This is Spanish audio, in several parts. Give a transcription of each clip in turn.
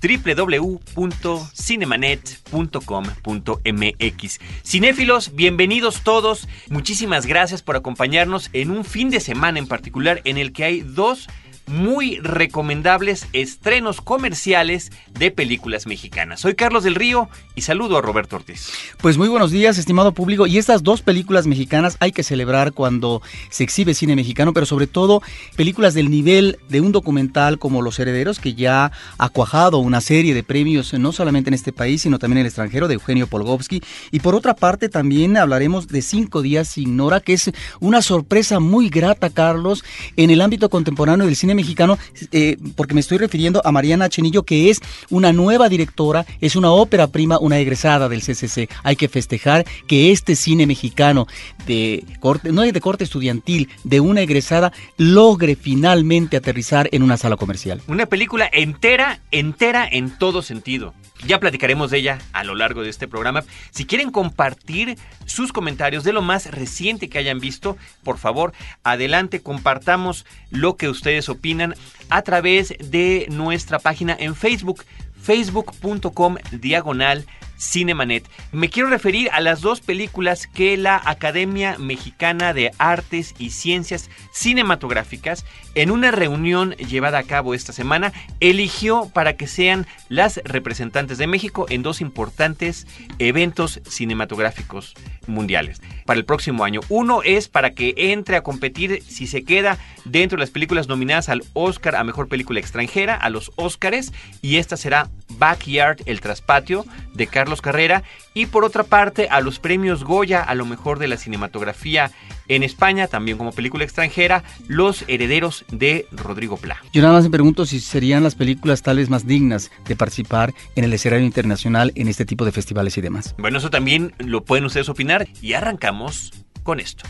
www.cinemanet.com.mx. Cinéfilos, bienvenidos todos. Muchísimas gracias por acompañarnos en un fin de semana en particular en el que hay dos muy recomendables estrenos comerciales de películas mexicanas. Soy Carlos del Río y saludo a Roberto Ortiz. Pues muy buenos días, estimado público. Y estas dos películas mexicanas hay que celebrar cuando se exhibe cine mexicano, pero sobre todo películas del nivel de un documental como Los Herederos, que ya ha cuajado una serie de premios no solamente en este país, sino también en el extranjero, de Eugenio Polgovsky. Y por otra parte, también hablaremos de Cinco Días sin Nora, que es una sorpresa muy grata, Carlos, en el ámbito contemporáneo del cine mexicano, eh, porque me estoy refiriendo a Mariana Chenillo, que es una nueva directora, es una ópera prima, una egresada del CCC. Hay que festejar que este cine mexicano de corte, no de corte estudiantil, de una egresada, logre finalmente aterrizar en una sala comercial. Una película entera, entera en todo sentido. Ya platicaremos de ella a lo largo de este programa. Si quieren compartir sus comentarios de lo más reciente que hayan visto, por favor, adelante, compartamos lo que ustedes opinan a través de nuestra página en Facebook, facebook.com diagonal Cinemanet. Me quiero referir a las dos películas que la Academia Mexicana de Artes y Ciencias Cinematográficas, en una reunión llevada a cabo esta semana, eligió para que sean las representantes de México en dos importantes eventos cinematográficos mundiales para el próximo año. Uno es para que entre a competir si se queda dentro de las películas nominadas al Oscar a Mejor Película Extranjera, a los Oscars, y esta será Backyard, el traspatio de Carlos Carrera, y por otra parte a los premios Goya a lo mejor de la cinematografía en España, también como película extranjera, Los Herederos de Rodrigo Pla. Yo nada más me pregunto si serían las películas tal vez más dignas de participar en el escenario internacional en este tipo de festivales y demás. Bueno, eso también lo pueden ustedes opinar y arrancamos con esto.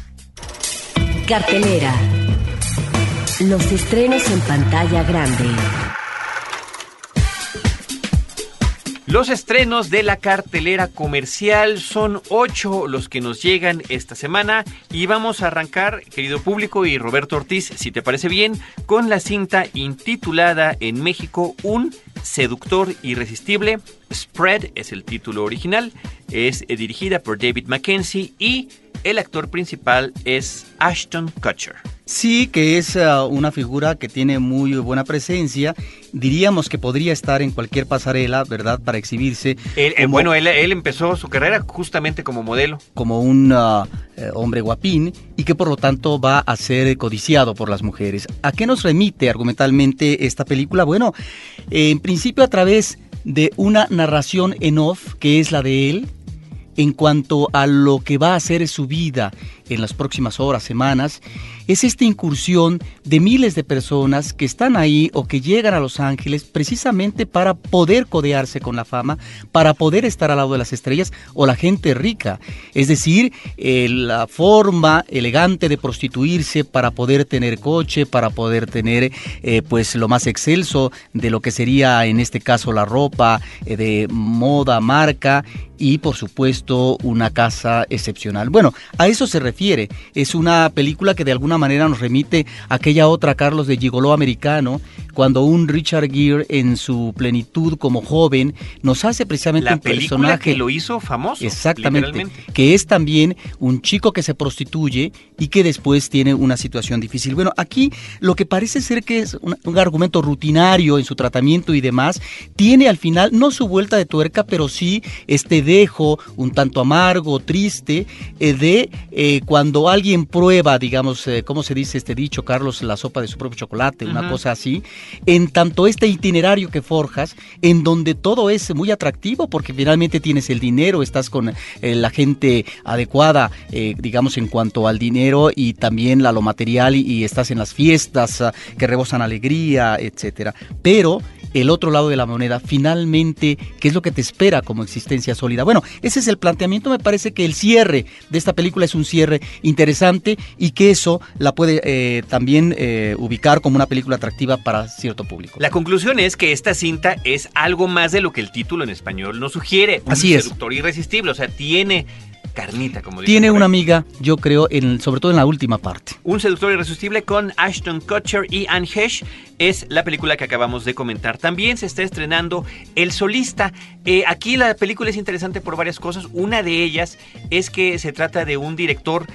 Cartelera. Los estrenos en pantalla grande. Los estrenos de la cartelera comercial son ocho los que nos llegan esta semana y vamos a arrancar, querido público y Roberto Ortiz, si te parece bien, con la cinta intitulada en México Un seductor irresistible. Spread es el título original, es dirigida por David Mackenzie y el actor principal es Ashton Kutcher. Sí, que es uh, una figura que tiene muy buena presencia. Diríamos que podría estar en cualquier pasarela, ¿verdad? Para exhibirse. Él, eh, bueno, él, él, empezó su carrera justamente como modelo. Como un uh, eh, hombre guapín y que por lo tanto va a ser codiciado por las mujeres. ¿A qué nos remite argumentalmente esta película? Bueno, eh, en principio a través de una narración en off, que es la de él, en cuanto a lo que va a ser su vida en las próximas horas, semanas, es esta incursión de miles de personas que están ahí o que llegan a Los Ángeles precisamente para poder codearse con la fama, para poder estar al lado de las estrellas o la gente rica. Es decir, eh, la forma elegante de prostituirse para poder tener coche, para poder tener eh, pues lo más excelso de lo que sería en este caso la ropa eh, de moda, marca y por supuesto una casa excepcional. Bueno, a eso se refiere. Es una película que de alguna manera nos remite a aquella otra Carlos de Gigoló americano, cuando un Richard Gere en su plenitud como joven nos hace precisamente La un personaje que lo hizo famoso. Exactamente. Que es también un chico que se prostituye y que después tiene una situación difícil. Bueno, aquí lo que parece ser que es un, un argumento rutinario en su tratamiento y demás, tiene al final no su vuelta de tuerca, pero sí este dejo un tanto amargo, triste, eh, de eh, cuando alguien prueba, digamos, eh, ¿cómo se dice este dicho, Carlos? La sopa de su propio chocolate, una cosa así, en tanto este itinerario que forjas, en donde todo es muy atractivo, porque finalmente tienes el dinero, estás con eh, la gente adecuada, eh, digamos, en cuanto al dinero y también a lo material, y, y estás en las fiestas ah, que rebosan alegría, etcétera. Pero el otro lado de la moneda, finalmente, qué es lo que te espera como existencia sólida. Bueno, ese es el planteamiento, me parece que el cierre de esta película es un cierre interesante y que eso la puede eh, también eh, ubicar como una película atractiva para cierto público. La conclusión es que esta cinta es algo más de lo que el título en español nos sugiere. Un Así es. seductor irresistible, o sea, tiene carnita, como Tiene una amiga, yo creo, en, sobre todo en la última parte. Un seductor irresistible con Ashton Kutcher y Anne Hesh es la película que acabamos de comentar. También se está estrenando El Solista. Eh, aquí la película es interesante por varias cosas. Una de ellas es que se trata de un director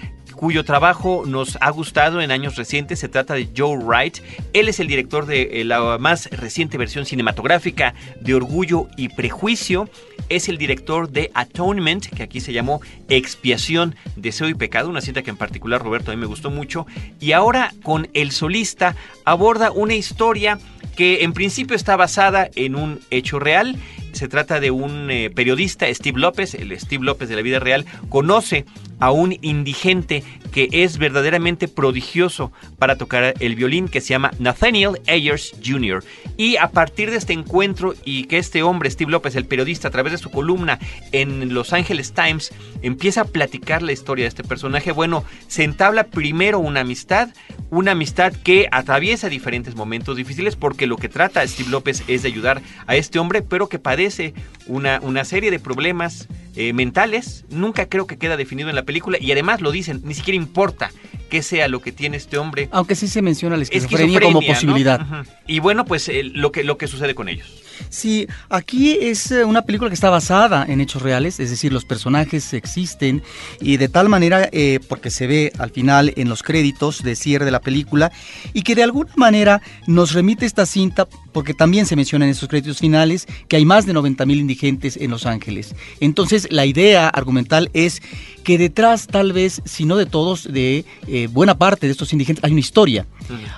cuyo trabajo nos ha gustado en años recientes. Se trata de Joe Wright. Él es el director de eh, la más reciente versión cinematográfica de Orgullo y Prejuicio. Es el director de Atonement, que aquí se llamó Expiación, Deseo y Pecado, una cinta que en particular Roberto a mí me gustó mucho. Y ahora con El Solista aborda una historia que en principio está basada en un hecho real. Se trata de un eh, periodista, Steve López, el Steve López de la vida real, conoce a un indigente que es verdaderamente prodigioso para tocar el violín, que se llama Nathaniel Ayers Jr. Y a partir de este encuentro y que este hombre, Steve López, el periodista, a través de su columna en Los Angeles Times, empieza a platicar la historia de este personaje, bueno, se entabla primero una amistad, una amistad que atraviesa diferentes momentos difíciles porque lo que trata Steve López es de ayudar a este hombre, pero que padece una, una serie de problemas eh, mentales. Nunca creo que queda definido en la película y además lo dicen, ni siquiera importa qué sea lo que tiene este hombre. Aunque sí se menciona la esquizofrenia, como ¿no? posibilidad. Y bueno, pues eh, lo, que, lo que sucede con ellos. Sí, aquí es eh, una película que está basada en hechos reales, es decir, los personajes existen y de tal manera, eh, porque se ve al final en los créditos de cierre de la película, y que de alguna manera nos remite esta cinta, porque también se menciona en esos créditos finales que hay más de 90 mil indigentes en Los Ángeles. Entonces, la idea argumental es que detrás, tal vez, si no de todos, de eh, buena parte de estos indigentes, hay una historia.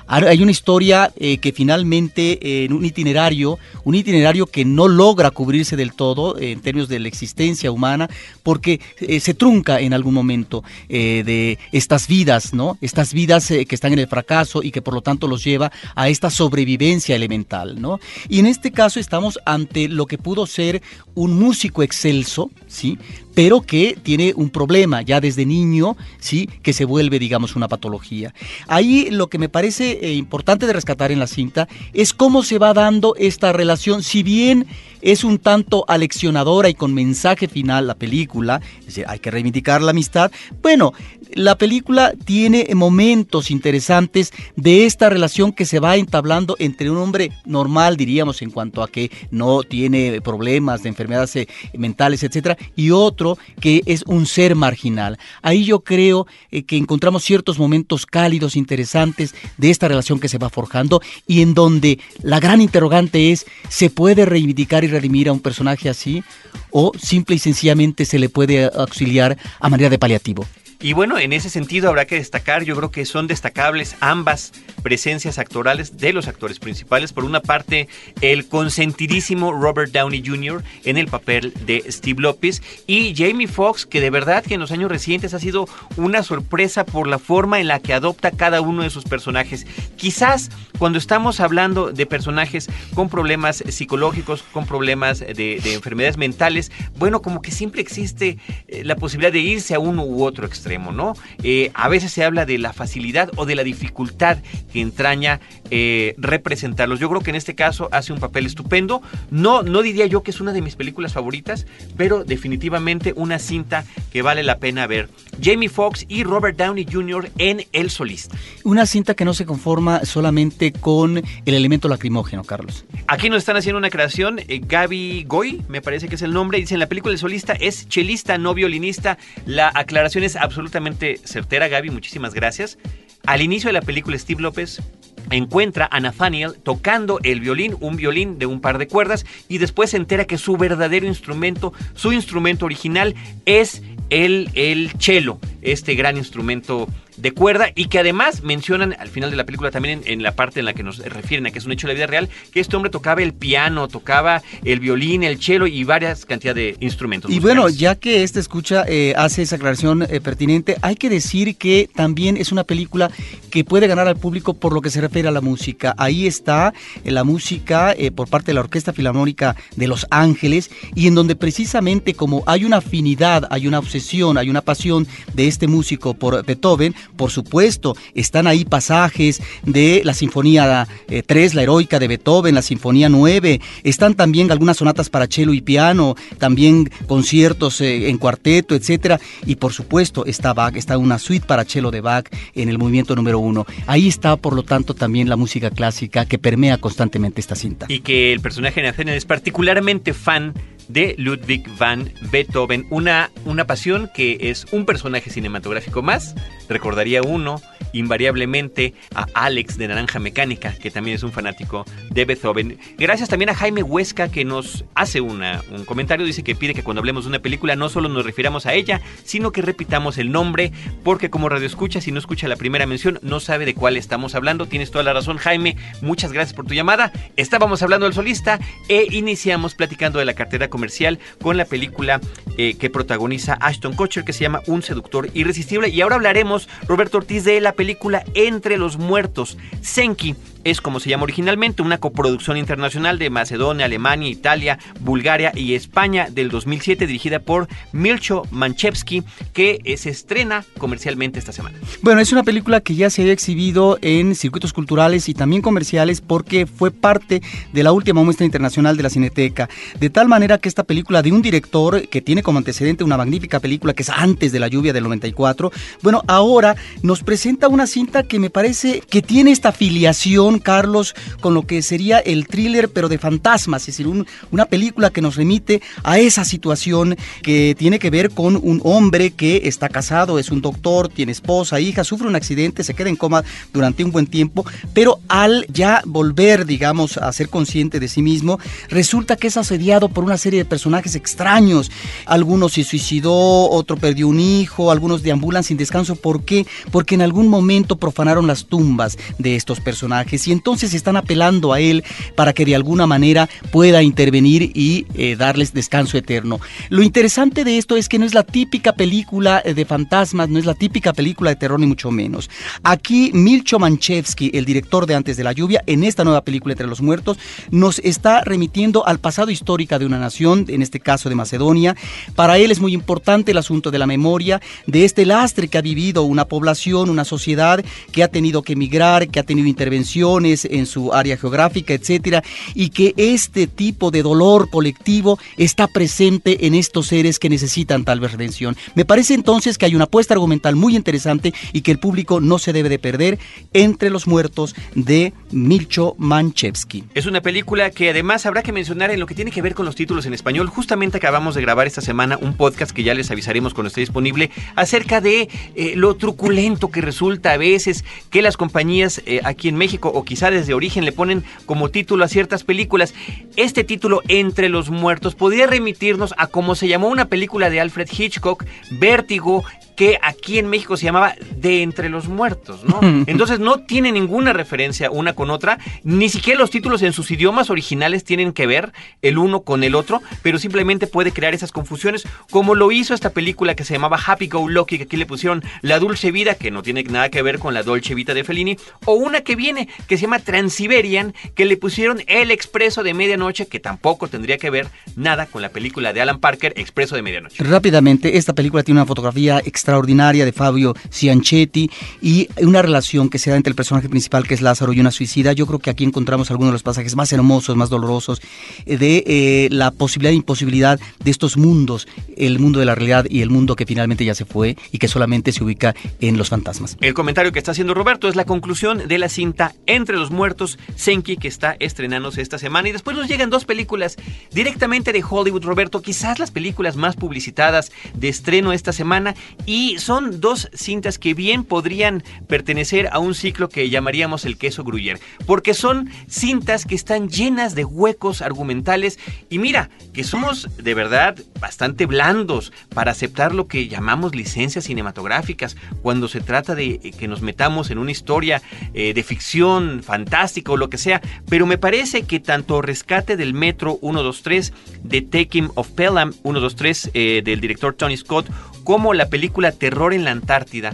Hay una historia eh, que finalmente eh, en un itinerario, un itinerario que no logra cubrirse del todo eh, en términos de la existencia humana, porque se trunca en algún momento de estas vidas, ¿no? Estas vidas que están en el fracaso y que por lo tanto los lleva a esta sobrevivencia elemental, ¿no? Y en este caso estamos ante lo que pudo ser un músico excelso, ¿sí? pero que tiene un problema ya desde niño, sí, que se vuelve, digamos, una patología. Ahí lo que me parece eh, importante de rescatar en la cinta es cómo se va dando esta relación, si bien es un tanto aleccionadora y con mensaje final la película, es decir, hay que reivindicar la amistad. Bueno, la película tiene momentos interesantes de esta relación que se va entablando entre un hombre normal, diríamos, en cuanto a que no tiene problemas de enfermedades eh, mentales, etcétera, y otro que es un ser marginal. Ahí yo creo eh, que encontramos ciertos momentos cálidos, interesantes de esta relación que se va forjando y en donde la gran interrogante es, ¿se puede reivindicar y redimir a un personaje así? ¿O simple y sencillamente se le puede auxiliar a manera de paliativo? Y bueno, en ese sentido habrá que destacar, yo creo que son destacables ambas presencias actorales de los actores principales. Por una parte, el consentidísimo Robert Downey Jr. en el papel de Steve López y Jamie Foxx, que de verdad que en los años recientes ha sido una sorpresa por la forma en la que adopta cada uno de sus personajes. Quizás cuando estamos hablando de personajes con problemas psicológicos, con problemas de, de enfermedades mentales, bueno, como que siempre existe eh, la posibilidad de irse a uno u otro extremo, ¿no? Eh, a veces se habla de la facilidad o de la dificultad que entraña eh, representarlos. Yo creo que en este caso hace un papel estupendo. No, no diría yo que es una de mis películas favoritas, pero definitivamente una cinta que vale la pena ver. Jamie Foxx y Robert Downey Jr. en El Solista. Una cinta que no se conforma solamente con el elemento lacrimógeno, Carlos. Aquí nos están haciendo una creación, eh, Gaby Goy, me parece que es el nombre, dice en la película El Solista es chelista, no violinista. La aclaración es absolutamente certera, Gaby, muchísimas gracias. Al inicio de la película, Steve López encuentra a Nathaniel tocando el violín, un violín de un par de cuerdas, y después se entera que su verdadero instrumento, su instrumento original, es el, el cello, este gran instrumento de cuerda y que además mencionan al final de la película también en, en, la parte en la que nos refieren a que es un hecho de la vida real, que este hombre tocaba el piano, tocaba el violín, el cello y varias cantidades de instrumentos. Y musicales. bueno, ya que esta escucha eh, hace esa aclaración eh, pertinente, hay que decir que también es una película que puede ganar al público por lo que se refiere a la música. Ahí está eh, la música por parte de la Orquesta Filarmónica de Los Ángeles y en donde precisamente como hay una afinidad, hay una obsesión, hay una pasión de este músico por Beethoven, por supuesto, están ahí pasajes de la Sinfonía 3, la heroica de Beethoven, la Sinfonía 9, están también algunas sonatas para cello y piano, también conciertos en cuarteto, etcétera, y por supuesto está Bach, está una suite para cello de Bach en el movimiento número uno. Ahí está, por lo tanto, también la música clásica que permea constantemente esta cinta. Y que el personaje en escena es particularmente fan de Ludwig van Beethoven, una, una pasión que es un personaje cinematográfico más, recordaría uno invariablemente a Alex de Naranja Mecánica, que también es un fanático de Beethoven. Gracias también a Jaime Huesca, que nos hace una, un comentario, dice que pide que cuando hablemos de una película no solo nos refiramos a ella, sino que repitamos el nombre, porque como radio escucha, si no escucha la primera mención, no sabe de cuál estamos hablando. Tienes toda la razón, Jaime. Muchas gracias por tu llamada. Estábamos hablando del solista e iniciamos platicando de la cartera comercial con la película eh, que protagoniza Ashton Kutcher, que se llama Un seductor irresistible. Y ahora hablaremos, Roberto Ortiz, de la película Entre los Muertos, Senki, es como se llama originalmente, una coproducción internacional de Macedonia, Alemania, Italia, Bulgaria y España del 2007 dirigida por Milcho Manchevsky que eh, se estrena comercialmente esta semana. Bueno, es una película que ya se había exhibido en circuitos culturales y también comerciales porque fue parte de la última muestra internacional de la Cineteca, de tal manera esta película de un director que tiene como antecedente una magnífica película que es antes de la lluvia del 94, bueno, ahora nos presenta una cinta que me parece que tiene esta filiación Carlos, con lo que sería el thriller, pero de fantasmas, es decir, una película que nos remite a esa situación que tiene que ver con un hombre que está casado, es un doctor, tiene esposa, hija, sufre un accidente, se queda en coma durante un buen tiempo, pero al ya volver, digamos, a ser consciente de sí mismo, resulta que es asediado por una serie de personajes extraños. Algunos se suicidó, otro perdió un hijo, algunos deambulan sin descanso. ¿Por qué? Porque en algún momento profanaron las tumbas de estos personajes y entonces están apelando a él para que de alguna manera pueda intervenir y eh, darles descanso eterno. Lo interesante de esto es que no es la típica película eh, de fantasmas, no es la típica película de terror ni mucho menos. Aquí Milcho Manchevsky, el director de Antes de la Lluvia, en esta nueva película Entre los Muertos, nos está remitiendo al pasado histórico de una nación, en este caso de Macedonia. Para él es muy importante el asunto de la memoria, de este lastre que ha vivido una población, una sociedad que ha tenido que emigrar, que ha tenido intervención, en su área geográfica, etcétera, y que este tipo de dolor colectivo está presente en estos seres que necesitan tal vez redención. Me parece entonces que hay una apuesta argumental muy interesante y que el público no se debe de perder entre los muertos de Milcho Manchevsky. Es una película que además habrá que mencionar en lo que tiene que ver con los títulos en español. Justamente acabamos de grabar esta semana un podcast que ya les avisaremos cuando esté disponible acerca de eh, lo truculento que resulta a veces que las compañías eh, aquí en México o quizá desde origen le ponen como título a ciertas películas. Este título, Entre los Muertos, podría remitirnos a cómo se llamó una película de Alfred Hitchcock, Vértigo, que aquí en México se llamaba De Entre los Muertos, ¿no? Entonces no tiene ninguna referencia una con otra, ni siquiera los títulos en sus idiomas originales tienen que ver el uno con el otro, pero simplemente puede crear esas confusiones, como lo hizo esta película que se llamaba Happy Go Lucky, que aquí le pusieron La Dulce Vida, que no tiene nada que ver con la Dolce Vita de Fellini, o una que viene, que se llama Transiberian, que le pusieron El Expreso de Medianoche, que tampoco tendría que ver nada con la película de Alan Parker, Expreso de Medianoche. Rápidamente, esta película tiene una fotografía extraordinaria de Fabio Cianchetti y una relación que se da entre el personaje principal, que es Lázaro, y una suicida. Yo creo que aquí encontramos algunos de los pasajes más hermosos, más dolorosos, eh, de eh, la posibilidad e imposibilidad de estos mundos, el mundo de la realidad y el mundo que finalmente ya se fue y que solamente se ubica en los fantasmas. El comentario que está haciendo Roberto es la conclusión de la cinta Entre los Muertos, Senki, que está estrenándose esta semana. Y después nos llegan dos películas directamente de Hollywood, Roberto, quizás las películas más publicitadas de estreno esta semana. Y son dos cintas que bien podrían pertenecer a un ciclo que llamaríamos el queso Gruyère, porque son cintas que están llenas de huecos argumentales. Y mira, que somos de verdad bastante blandos para aceptar lo que llamamos licencias cinematográficas cuando se trata de que nos metamos en una historia eh, de ficción fantástico o lo que sea, pero me parece que tanto Rescate del Metro 123 de Taking of Pelham 123 eh, del director Tony Scott como la película Terror en la Antártida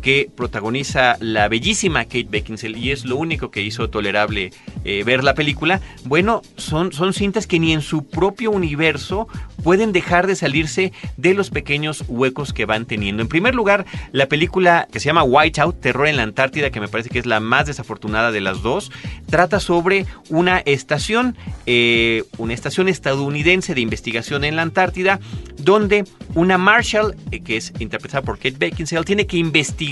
que protagoniza la bellísima Kate Beckinsale y es lo único que hizo tolerable eh, ver la película, bueno, son, son cintas que ni en su propio universo pueden dejar de salirse de los pequeños huecos que van teniendo. En primer lugar, la película que se llama Whiteout, Terror en la Antártida, que me parece que es la más desafortunada de las dos, trata sobre una estación, eh, una estación estadounidense de investigación en la Antártida, donde una Marshall, eh, que es interpretada por Kate Beckinsale, tiene que investigar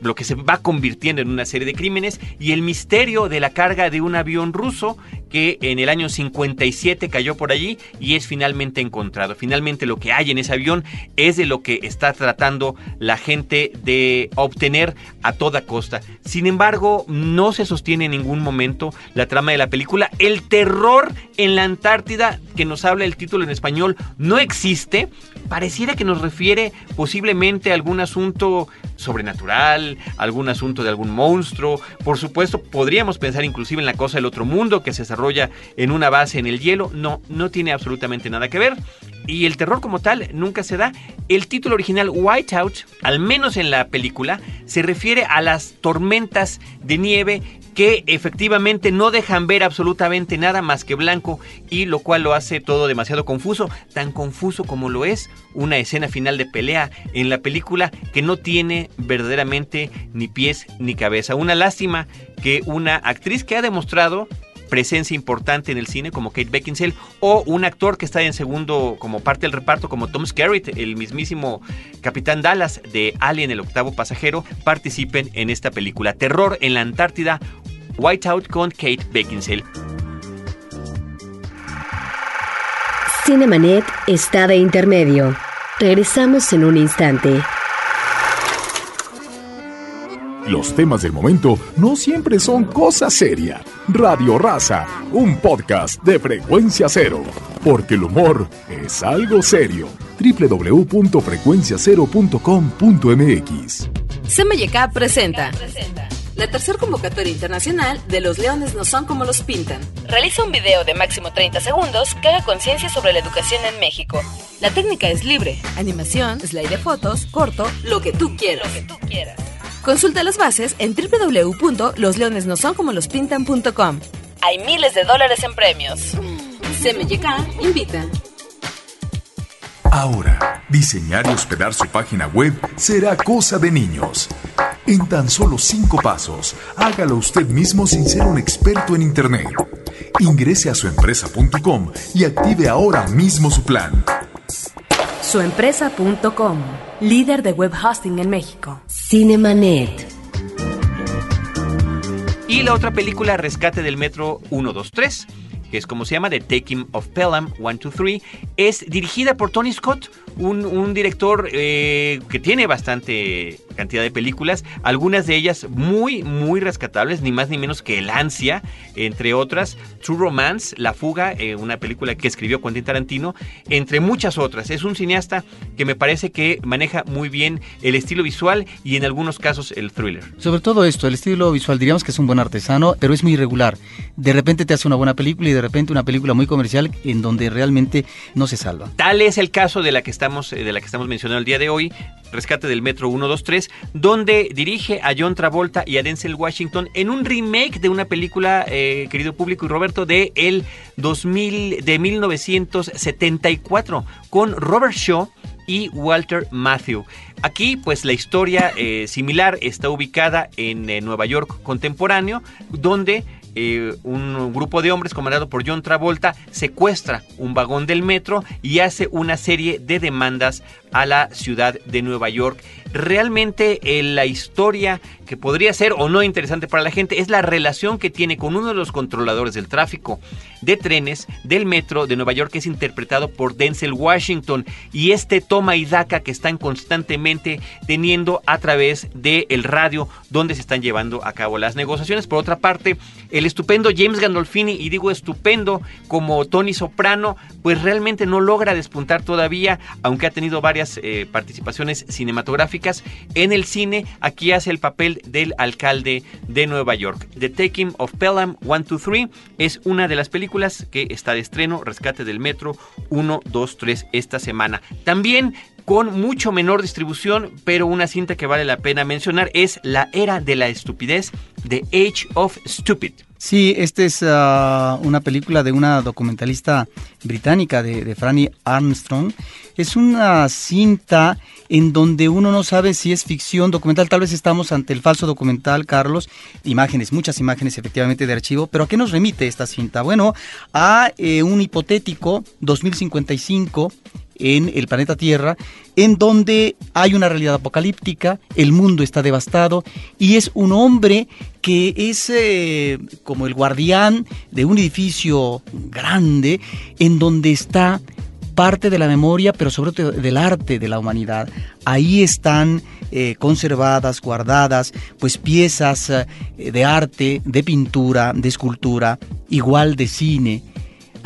lo que se va convirtiendo en una serie de crímenes y el misterio de la carga de un avión ruso que en el año 57 cayó por allí y es finalmente encontrado. Finalmente lo que hay en ese avión es de lo que está tratando la gente de obtener a toda costa. Sin embargo, no se sostiene en ningún momento la trama de la película. El terror en la Antártida, que nos habla el título en español, no existe. Pareciera que nos refiere posiblemente a algún asunto sobrenatural, algún asunto de algún monstruo. Por supuesto, podríamos pensar inclusive en la cosa del otro mundo que se desarrolla en una base en el hielo. No, no tiene absolutamente nada que ver. Y el terror como tal nunca se da. El título original Whiteout, al menos en la película, se refiere a las tormentas de nieve que efectivamente no dejan ver absolutamente nada más que blanco y lo cual lo hace todo demasiado confuso, tan confuso como lo es una escena final de pelea en la película que no tiene verdaderamente ni pies ni cabeza. Una lástima que una actriz que ha demostrado presencia importante en el cine como Kate Beckinsale o un actor que está en segundo como parte del reparto como Tom Skerritt, el mismísimo Capitán Dallas de Alien el octavo pasajero, participen en esta película. Terror en la Antártida, Whiteout con Kate Beckinsale. Cinemanet está de intermedio. Regresamos en un instante. Los temas del momento no siempre son cosa seria. Radio Raza, un podcast de frecuencia cero. Porque el humor es algo serio. www.frecuenciacero.com.mx CMYK presenta la tercera convocatoria internacional de Los Leones no son como los pintan. Realiza un video de máximo 30 segundos que haga conciencia sobre la educación en México. La técnica es libre. Animación, slide de fotos, corto, lo que tú quieras. Lo que tú quieras. Consulta las bases en www.losleonesnosoncomolospintan.com. Hay miles de dólares en premios. CMYK invita. Ahora, diseñar y hospedar su página web será cosa de niños. En tan solo cinco pasos, hágalo usted mismo sin ser un experto en Internet. Ingrese a suempresa.com y active ahora mismo su plan. Suempresa.com, líder de web hosting en México. Cinemanet. Y la otra película, Rescate del Metro 123 que es como se llama, The Taking of Pelham 123, es dirigida por Tony Scott, un, un director eh, que tiene bastante cantidad de películas, algunas de ellas muy, muy rescatables, ni más ni menos que El Ansia, entre otras, True Romance, La Fuga, eh, una película que escribió Quentin Tarantino, entre muchas otras. Es un cineasta que me parece que maneja muy bien el estilo visual y en algunos casos el thriller. Sobre todo esto, el estilo visual diríamos que es un buen artesano, pero es muy irregular. De repente te hace una buena película y de repente una película muy comercial en donde realmente no se salva. Tal es el caso de la que eh, de la que estamos mencionando el día de hoy, Rescate del Metro 123, donde dirige a John Travolta y a Denzel Washington en un remake de una película, eh, querido público y Roberto, de el 2000, de 1974, con Robert Shaw y Walter Matthew. Aquí, pues la historia eh, similar está ubicada en Nueva York contemporáneo, donde eh, un grupo de hombres comandado por John Travolta secuestra un vagón del metro y hace una serie de demandas a la ciudad de Nueva York. Realmente eh, la historia que podría ser o no interesante para la gente es la relación que tiene con uno de los controladores del tráfico de trenes del metro de Nueva York que es interpretado por Denzel Washington y este toma y daca que están constantemente teniendo a través del el radio donde se están llevando a cabo las negociaciones. Por otra parte, el estupendo James Gandolfini, y digo estupendo como Tony Soprano, pues realmente no logra despuntar todavía, aunque ha tenido varias eh, participaciones cinematográficas en el cine. Aquí hace el papel del alcalde de Nueva York. The Taking of Pelham 123 es una de las películas que está de estreno, Rescate del Metro 1, 2, 3 esta semana. También con mucho menor distribución, pero una cinta que vale la pena mencionar es La Era de la Estupidez, The Age of Stupid. Sí, esta es ah, una película de una documentalista británica, de, de Franny Armstrong. Es una cinta en donde uno no sabe si es ficción, documental. Tal vez estamos ante el falso documental, Carlos. Imágenes, muchas imágenes efectivamente de archivo. Pero ¿a qué nos remite esta cinta? Bueno, a eh, un hipotético 2055 en el planeta Tierra, en donde hay una realidad apocalíptica, el mundo está devastado y es un hombre que es eh, como el guardián de un edificio grande en donde está parte de la memoria, pero sobre todo del arte de la humanidad. Ahí están eh, conservadas, guardadas, pues piezas eh, de arte, de pintura, de escultura, igual de cine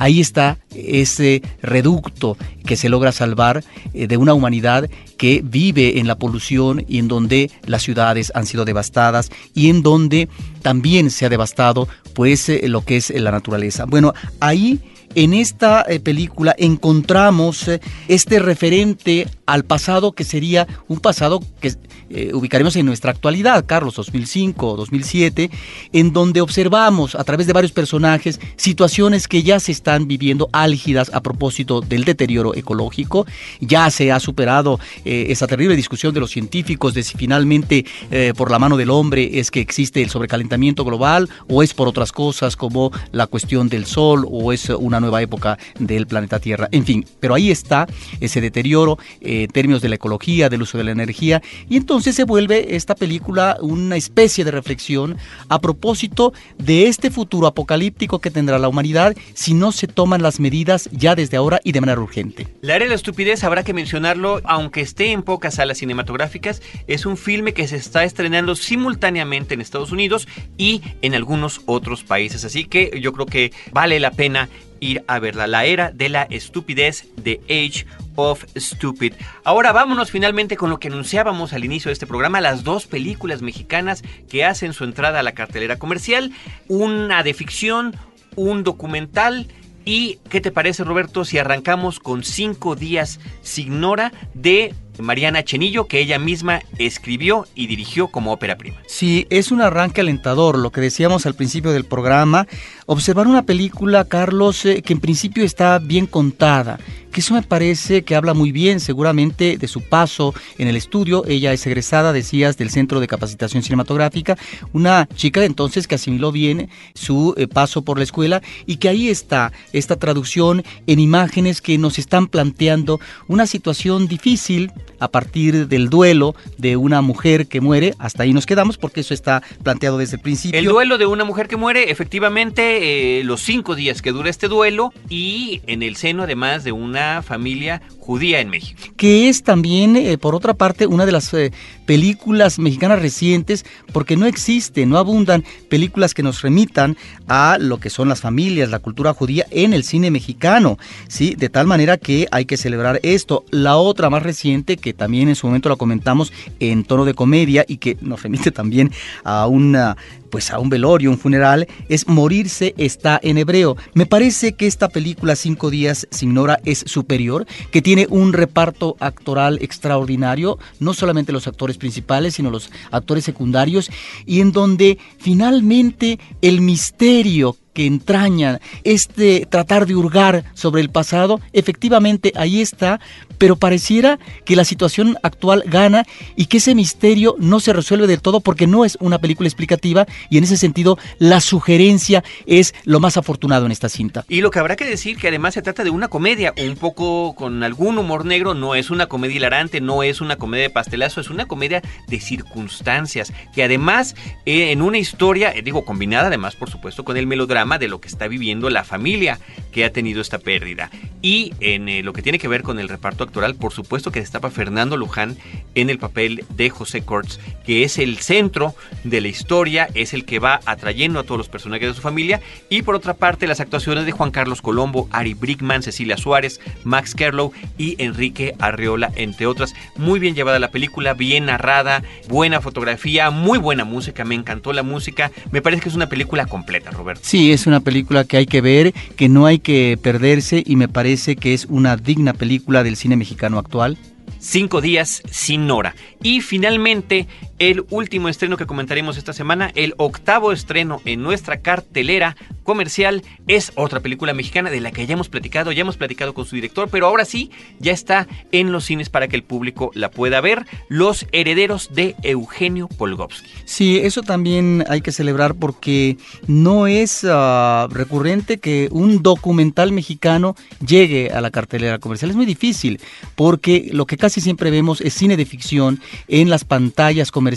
Ahí está ese reducto que se logra salvar eh, de una humanidad que vive en la polución y en donde las ciudades han sido devastadas y en donde también se ha devastado pues eh, lo que es la naturaleza. Bueno, ahí en esta eh, película encontramos este referente al pasado que sería un pasado que eh, ubicaremos en nuestra actualidad, Carlos, 2005 o 2007, en donde observamos a través de varios personajes situaciones que ya se están viviendo álgidas a propósito del deterioro ecológico. Ya se ha superado eh, esa terrible discusión de los científicos de si finalmente eh, por la mano del hombre es que existe el sobrecalentamiento global o es por otras cosas como la cuestión del sol o es una nueva época del planeta Tierra. En fin, pero ahí está ese deterioro en términos de la ecología, del uso de la energía y entonces se vuelve esta película una especie de reflexión a propósito de este futuro apocalíptico que tendrá la humanidad si no se toman las medidas ya desde ahora y de manera urgente. La era de la estupidez habrá que mencionarlo, aunque esté en pocas salas cinematográficas, es un filme que se está estrenando simultáneamente en Estados Unidos y en algunos otros países, así que yo creo que vale la pena ir a verla. La era de la estupidez de Age of Stupid. Ahora vámonos finalmente con lo que anunciábamos al inicio de este programa, las dos películas mexicanas que hacen su entrada a la cartelera comercial, una de ficción, un documental. ¿Y qué te parece, Roberto, si arrancamos con cinco días sin Nora de Mariana Chenillo, que ella misma escribió y dirigió como ópera prima. Sí, es un arranque alentador, lo que decíamos al principio del programa, observar una película, Carlos, eh, que en principio está bien contada, que eso me parece que habla muy bien seguramente de su paso en el estudio. Ella es egresada, decías, del Centro de Capacitación Cinematográfica, una chica entonces que asimiló bien su eh, paso por la escuela y que ahí está esta traducción en imágenes que nos están planteando una situación difícil a partir del duelo de una mujer que muere. Hasta ahí nos quedamos porque eso está planteado desde el principio. El duelo de una mujer que muere, efectivamente, eh, los cinco días que dura este duelo y en el seno además de una familia judía en México. Que es también, eh, por otra parte, una de las eh, películas mexicanas recientes, porque no existe, no abundan películas que nos remitan a lo que son las familias, la cultura judía en el cine mexicano, ¿sí? De tal manera que hay que celebrar esto. La otra más reciente, que también en su momento la comentamos en tono de comedia y que nos remite también a una pues a un velorio, un funeral, es Morirse está en hebreo. Me parece que esta película Cinco días sin Nora es superior, que tiene un reparto actoral extraordinario, no solamente los actores principales, sino los actores secundarios, y en donde finalmente el misterio que entraña este tratar de hurgar sobre el pasado, efectivamente ahí está, pero pareciera que la situación actual gana y que ese misterio no se resuelve del todo porque no es una película explicativa y en ese sentido la sugerencia es lo más afortunado en esta cinta. Y lo que habrá que decir que además se trata de una comedia, un poco con algún humor negro, no es una comedia hilarante, no es una comedia de pastelazo, es una comedia de circunstancias, que además eh, en una historia, eh, digo, combinada además por supuesto con el melodrama, de lo que está viviendo la familia que ha tenido esta pérdida. Y en eh, lo que tiene que ver con el reparto actoral, por supuesto que destapa Fernando Luján en el papel de José Cortz, que es el centro de la historia, es el que va atrayendo a todos los personajes de su familia. Y por otra parte, las actuaciones de Juan Carlos Colombo, Ari Brickman, Cecilia Suárez, Max Kerlow y Enrique Arriola, entre otras. Muy bien llevada la película, bien narrada, buena fotografía, muy buena música, me encantó la música. Me parece que es una película completa, Roberto. Sí, es una película que hay que ver, que no hay que perderse y me parece que es una digna película del cine mexicano actual. Cinco días sin hora. Y finalmente, el último estreno que comentaremos esta semana, el octavo estreno en nuestra cartelera comercial, es otra película mexicana de la que ya hemos platicado, ya hemos platicado con su director, pero ahora sí, ya está en los cines para que el público la pueda ver, Los Herederos de Eugenio Polgovsky. Sí, eso también hay que celebrar porque no es uh, recurrente que un documental mexicano llegue a la cartelera comercial. Es muy difícil porque lo que casi siempre vemos es cine de ficción en las pantallas comerciales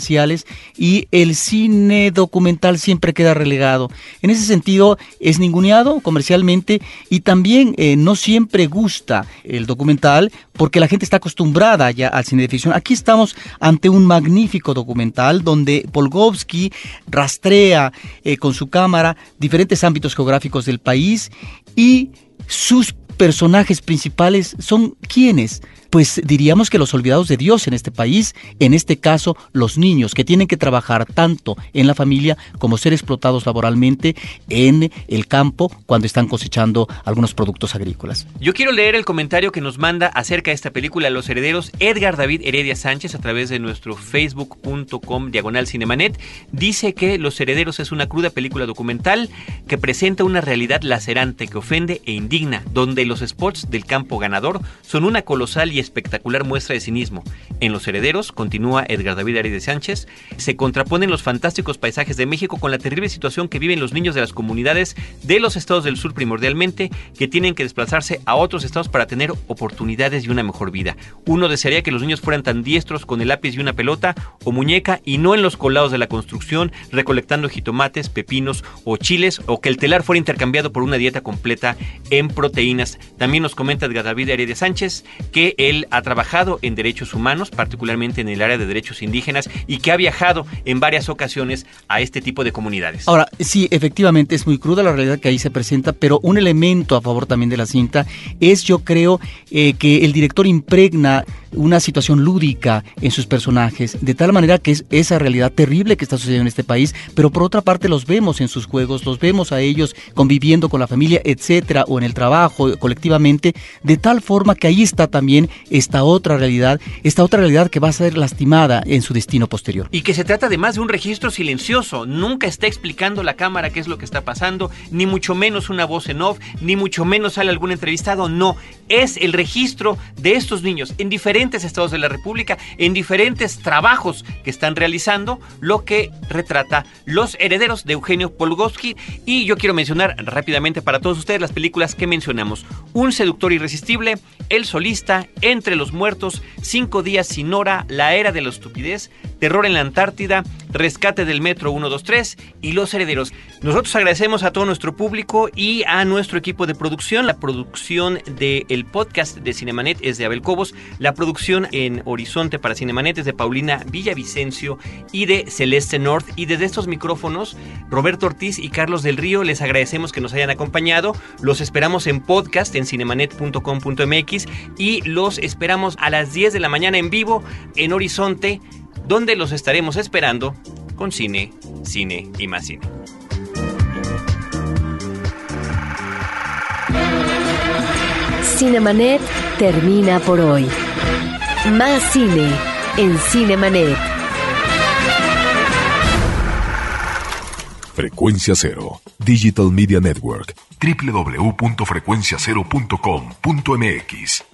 y el cine documental siempre queda relegado. En ese sentido, es ninguneado comercialmente y también eh, no siempre gusta el documental porque la gente está acostumbrada ya al cine de ficción. Aquí estamos ante un magnífico documental donde Polgovsky rastrea eh, con su cámara diferentes ámbitos geográficos del país y sus personajes principales son quienes pues diríamos que los olvidados de Dios en este país, en este caso los niños que tienen que trabajar tanto en la familia como ser explotados laboralmente en el campo cuando están cosechando algunos productos agrícolas. Yo quiero leer el comentario que nos manda acerca de esta película Los Herederos Edgar David Heredia Sánchez a través de nuestro facebook.com diagonal cinemanet. Dice que Los Herederos es una cruda película documental que presenta una realidad lacerante que ofende e indigna, donde los spots del campo ganador son una colosal y espectacular muestra de cinismo. En Los Herederos, continúa Edgar David de Sánchez, se contraponen los fantásticos paisajes de México con la terrible situación que viven los niños de las comunidades de los estados del sur primordialmente, que tienen que desplazarse a otros estados para tener oportunidades y una mejor vida. Uno desearía que los niños fueran tan diestros con el lápiz y una pelota o muñeca y no en los colados de la construcción recolectando jitomates, pepinos o chiles o que el telar fuera intercambiado por una dieta completa en proteínas. También nos comenta Edgar David Heredia Sánchez que el él ha trabajado en derechos humanos, particularmente en el área de derechos indígenas, y que ha viajado en varias ocasiones a este tipo de comunidades. Ahora, sí, efectivamente es muy cruda la realidad que ahí se presenta, pero un elemento a favor también de la cinta es, yo creo, eh, que el director impregna una situación lúdica en sus personajes, de tal manera que es esa realidad terrible que está sucediendo en este país, pero por otra parte los vemos en sus juegos, los vemos a ellos conviviendo con la familia, etcétera, o en el trabajo colectivamente, de tal forma que ahí está también esta otra realidad, esta otra realidad que va a ser lastimada en su destino posterior. Y que se trata además de un registro silencioso, nunca está explicando la cámara qué es lo que está pasando, ni mucho menos una voz en off, ni mucho menos sale algún entrevistado, no, es el registro de estos niños en diferentes estados de la República, en diferentes trabajos que están realizando, lo que retrata los herederos de Eugenio Polgoski. Y yo quiero mencionar rápidamente para todos ustedes las películas que mencionamos. Un seductor irresistible, El solista, Entre los muertos, Cinco días sin hora, La era de la estupidez, Terror en la Antártida, Rescate del Metro 123 y Los Herederos. Nosotros agradecemos a todo nuestro público y a nuestro equipo de producción. La producción del podcast de Cinemanet es de Abel Cobos. La producción en Horizonte para Cinemanet es de Paulina Villavicencio y de Celeste North. Y desde estos micrófonos, Roberto Ortiz y Carlos del Río, les agradecemos que nos hayan acompañado. Los esperamos en podcast en cinemanet.com.mx y los esperamos a las 10 de la mañana en vivo en Horizonte donde los estaremos esperando con cine, cine y más cine. Cinemanet termina por hoy. Más cine en Cinemanet. Frecuencia Cero, Digital Media Network, www.frecuenciacero.com.mx,